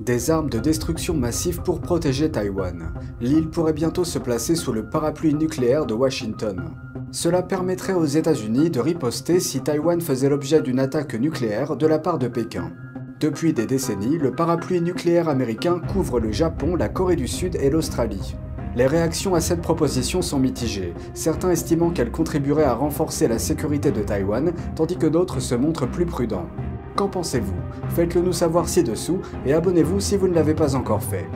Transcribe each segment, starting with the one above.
Des armes de destruction massive pour protéger Taïwan. L'île pourrait bientôt se placer sous le parapluie nucléaire de Washington. Cela permettrait aux États-Unis de riposter si Taïwan faisait l'objet d'une attaque nucléaire de la part de Pékin. Depuis des décennies, le parapluie nucléaire américain couvre le Japon, la Corée du Sud et l'Australie. Les réactions à cette proposition sont mitigées, certains estimant qu'elle contribuerait à renforcer la sécurité de Taïwan, tandis que d'autres se montrent plus prudents. Qu'en pensez-vous? Faites-le nous savoir ci-dessous et abonnez-vous si vous ne l'avez pas encore fait.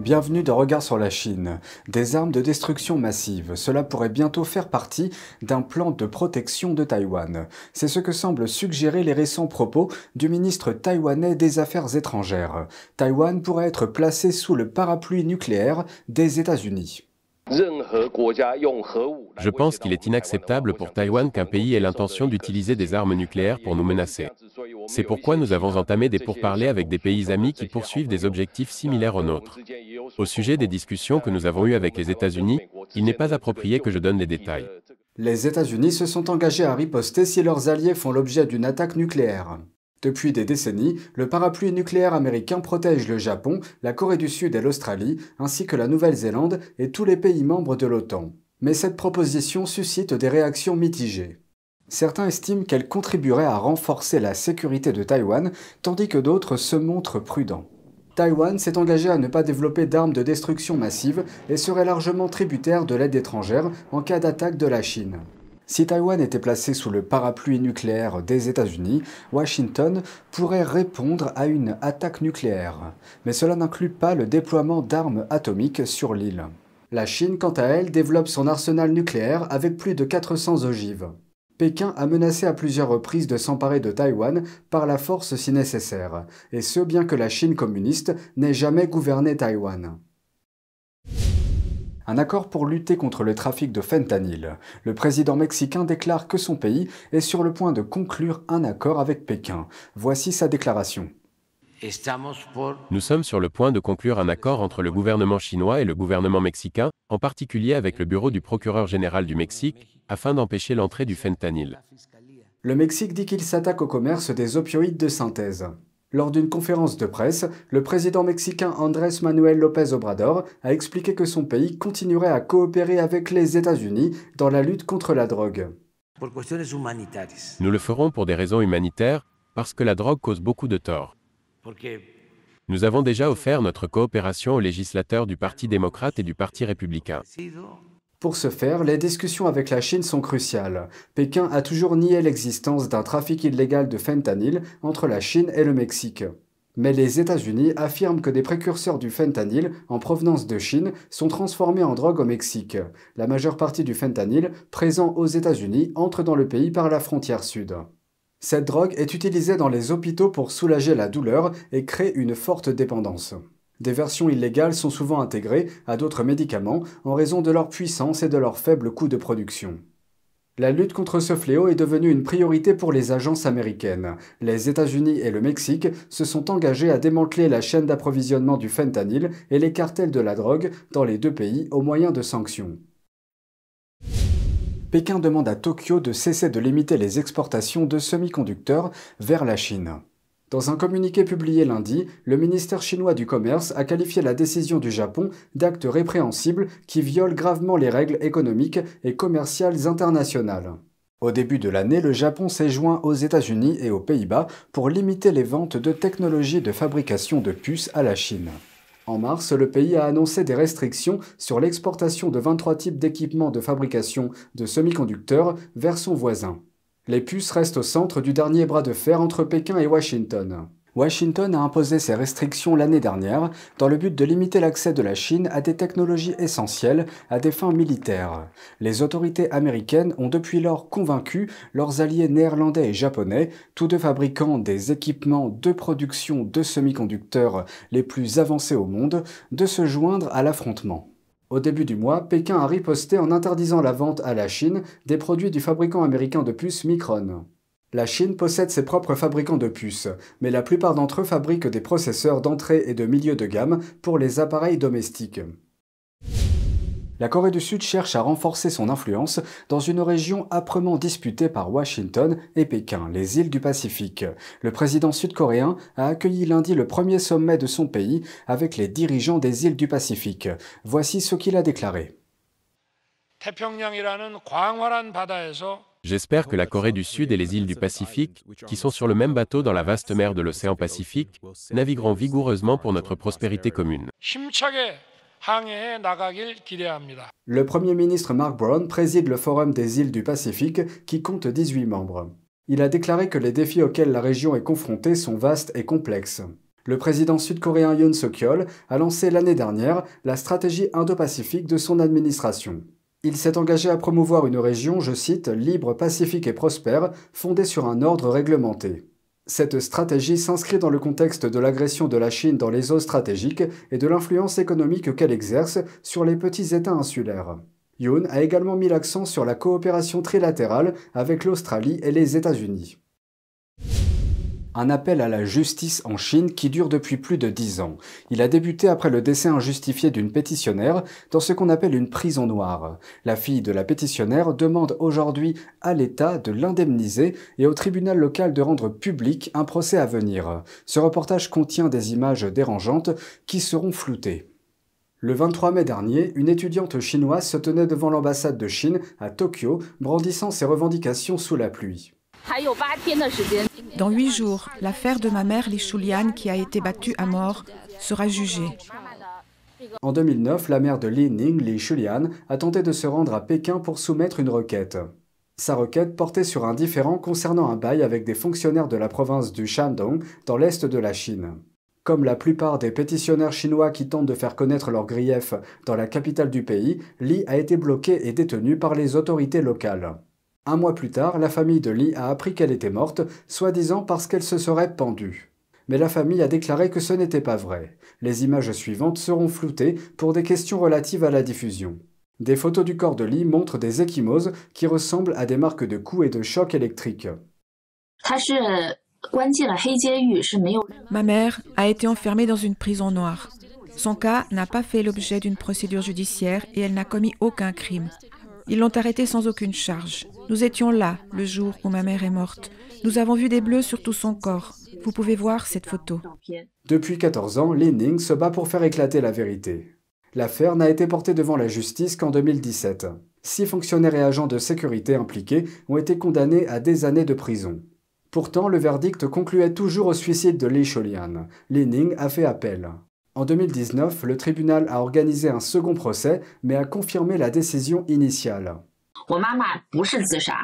Bienvenue dans Regard sur la Chine. Des armes de destruction massive, cela pourrait bientôt faire partie d'un plan de protection de Taïwan. C'est ce que semblent suggérer les récents propos du ministre taïwanais des Affaires étrangères. Taïwan pourrait être placé sous le parapluie nucléaire des États-Unis. Je pense qu'il est inacceptable pour Taïwan qu'un pays ait l'intention d'utiliser des armes nucléaires pour nous menacer. C'est pourquoi nous avons entamé des pourparlers avec des pays amis qui poursuivent des objectifs similaires aux nôtres. Au sujet des discussions que nous avons eues avec les États-Unis, il n'est pas approprié que je donne des détails. Les États-Unis se sont engagés à riposter si leurs alliés font l'objet d'une attaque nucléaire. Depuis des décennies, le parapluie nucléaire américain protège le Japon, la Corée du Sud et l'Australie, ainsi que la Nouvelle-Zélande et tous les pays membres de l'OTAN. Mais cette proposition suscite des réactions mitigées. Certains estiment qu'elle contribuerait à renforcer la sécurité de Taïwan, tandis que d'autres se montrent prudents. Taïwan s'est engagé à ne pas développer d'armes de destruction massive et serait largement tributaire de l'aide étrangère en cas d'attaque de la Chine. Si Taïwan était placé sous le parapluie nucléaire des États-Unis, Washington pourrait répondre à une attaque nucléaire. Mais cela n'inclut pas le déploiement d'armes atomiques sur l'île. La Chine, quant à elle, développe son arsenal nucléaire avec plus de 400 ogives. Pékin a menacé à plusieurs reprises de s'emparer de Taïwan par la force si nécessaire, et ce bien que la Chine communiste n'ait jamais gouverné Taïwan. Un accord pour lutter contre le trafic de fentanyl. Le président mexicain déclare que son pays est sur le point de conclure un accord avec Pékin. Voici sa déclaration. Nous sommes sur le point de conclure un accord entre le gouvernement chinois et le gouvernement mexicain, en particulier avec le bureau du procureur général du Mexique, afin d'empêcher l'entrée du fentanyl. Le Mexique dit qu'il s'attaque au commerce des opioïdes de synthèse. Lors d'une conférence de presse, le président mexicain Andrés Manuel López Obrador a expliqué que son pays continuerait à coopérer avec les États-Unis dans la lutte contre la drogue. Nous le ferons pour des raisons humanitaires, parce que la drogue cause beaucoup de tort. Nous avons déjà offert notre coopération aux législateurs du Parti démocrate et du Parti républicain. Pour ce faire, les discussions avec la Chine sont cruciales. Pékin a toujours nié l'existence d'un trafic illégal de fentanyl entre la Chine et le Mexique. Mais les États-Unis affirment que des précurseurs du fentanyl en provenance de Chine sont transformés en drogue au Mexique. La majeure partie du fentanyl présent aux États-Unis entre dans le pays par la frontière sud. Cette drogue est utilisée dans les hôpitaux pour soulager la douleur et créer une forte dépendance. Des versions illégales sont souvent intégrées à d'autres médicaments en raison de leur puissance et de leur faible coût de production. La lutte contre ce fléau est devenue une priorité pour les agences américaines. Les États-Unis et le Mexique se sont engagés à démanteler la chaîne d'approvisionnement du fentanyl et les cartels de la drogue dans les deux pays au moyen de sanctions. Pékin demande à Tokyo de cesser de limiter les exportations de semi-conducteurs vers la Chine. Dans un communiqué publié lundi, le ministère chinois du Commerce a qualifié la décision du Japon d'acte répréhensible qui viole gravement les règles économiques et commerciales internationales. Au début de l'année, le Japon s'est joint aux États-Unis et aux Pays-Bas pour limiter les ventes de technologies de fabrication de puces à la Chine. En mars, le pays a annoncé des restrictions sur l'exportation de 23 types d'équipements de fabrication de semi-conducteurs vers son voisin. Les puces restent au centre du dernier bras de fer entre Pékin et Washington. Washington a imposé ces restrictions l'année dernière dans le but de limiter l'accès de la Chine à des technologies essentielles à des fins militaires. Les autorités américaines ont depuis lors convaincu leurs alliés néerlandais et japonais, tous deux fabricants des équipements de production de semi-conducteurs les plus avancés au monde, de se joindre à l'affrontement. Au début du mois, Pékin a riposté en interdisant la vente à la Chine des produits du fabricant américain de puces Micron. La Chine possède ses propres fabricants de puces, mais la plupart d'entre eux fabriquent des processeurs d'entrée et de milieu de gamme pour les appareils domestiques. La Corée du Sud cherche à renforcer son influence dans une région âprement disputée par Washington et Pékin, les îles du Pacifique. Le président sud-coréen a accueilli lundi le premier sommet de son pays avec les dirigeants des îles du Pacifique. Voici ce qu'il a déclaré. J'espère que la Corée du Sud et les îles du Pacifique, qui sont sur le même bateau dans la vaste mer de l'océan Pacifique, navigueront vigoureusement pour notre prospérité commune. Le Premier ministre Mark Brown préside le Forum des îles du Pacifique qui compte 18 membres. Il a déclaré que les défis auxquels la région est confrontée sont vastes et complexes. Le président sud-coréen Yoon Suk-yeol a lancé l'année dernière la stratégie Indo-Pacifique de son administration. Il s'est engagé à promouvoir une région, je cite, libre, pacifique et prospère, fondée sur un ordre réglementé. Cette stratégie s'inscrit dans le contexte de l'agression de la Chine dans les eaux stratégiques et de l'influence économique qu'elle exerce sur les petits États insulaires. Yoon a également mis l'accent sur la coopération trilatérale avec l'Australie et les États-Unis. Un appel à la justice en Chine qui dure depuis plus de dix ans. Il a débuté après le décès injustifié d'une pétitionnaire dans ce qu'on appelle une prison noire. La fille de la pétitionnaire demande aujourd'hui à l'État de l'indemniser et au tribunal local de rendre public un procès à venir. Ce reportage contient des images dérangeantes qui seront floutées. Le 23 mai dernier, une étudiante chinoise se tenait devant l'ambassade de Chine à Tokyo, brandissant ses revendications sous la pluie. Dans huit jours, l'affaire de ma mère Li Shulian, qui a été battue à mort, sera jugée. En 2009, la mère de Li Ning, Li Shulian, a tenté de se rendre à Pékin pour soumettre une requête. Sa requête portait sur un différend concernant un bail avec des fonctionnaires de la province du Shandong, dans l'est de la Chine. Comme la plupart des pétitionnaires chinois qui tentent de faire connaître leurs griefs dans la capitale du pays, Li a été bloqué et détenu par les autorités locales. Un mois plus tard, la famille de Lee a appris qu'elle était morte, soi-disant parce qu'elle se serait pendue. Mais la famille a déclaré que ce n'était pas vrai. Les images suivantes seront floutées pour des questions relatives à la diffusion. Des photos du corps de Lee montrent des échymoses qui ressemblent à des marques de coups et de chocs électriques. Ma mère a été enfermée dans une prison noire. Son cas n'a pas fait l'objet d'une procédure judiciaire et elle n'a commis aucun crime. Ils l'ont arrêtée sans aucune charge. Nous étions là le jour où ma mère est morte. Nous avons vu des bleus sur tout son corps. Vous pouvez voir cette photo. Depuis 14 ans, Ning se bat pour faire éclater la vérité. L'affaire n'a été portée devant la justice qu'en 2017. Six fonctionnaires et agents de sécurité impliqués ont été condamnés à des années de prison. Pourtant, le verdict concluait toujours au suicide de Li Sholian. Ning a fait appel. En 2019, le tribunal a organisé un second procès, mais a confirmé la décision initiale.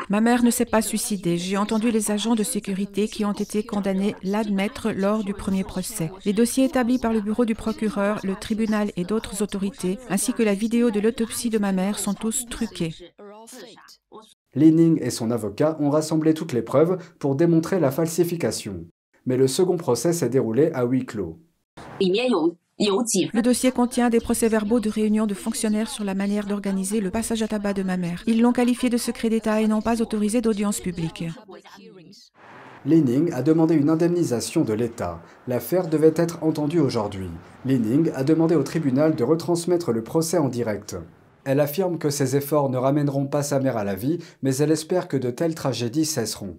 Ma mère ne s'est pas suicidée. J'ai entendu les agents de sécurité qui ont été condamnés l'admettre lors du premier procès. Les dossiers établis par le bureau du procureur, le tribunal et d'autres autorités, ainsi que la vidéo de l'autopsie de ma mère sont tous truqués. Lening et son avocat ont rassemblé toutes les preuves pour démontrer la falsification. Mais le second procès s'est déroulé à huis clos. Le dossier contient des procès-verbaux de réunions de fonctionnaires sur la manière d'organiser le passage à tabac de ma mère. Ils l'ont qualifié de secret d'État et n'ont pas autorisé d'audience publique. Lening a demandé une indemnisation de l'État. L'affaire devait être entendue aujourd'hui. Lening a demandé au tribunal de retransmettre le procès en direct. Elle affirme que ses efforts ne ramèneront pas sa mère à la vie, mais elle espère que de telles tragédies cesseront.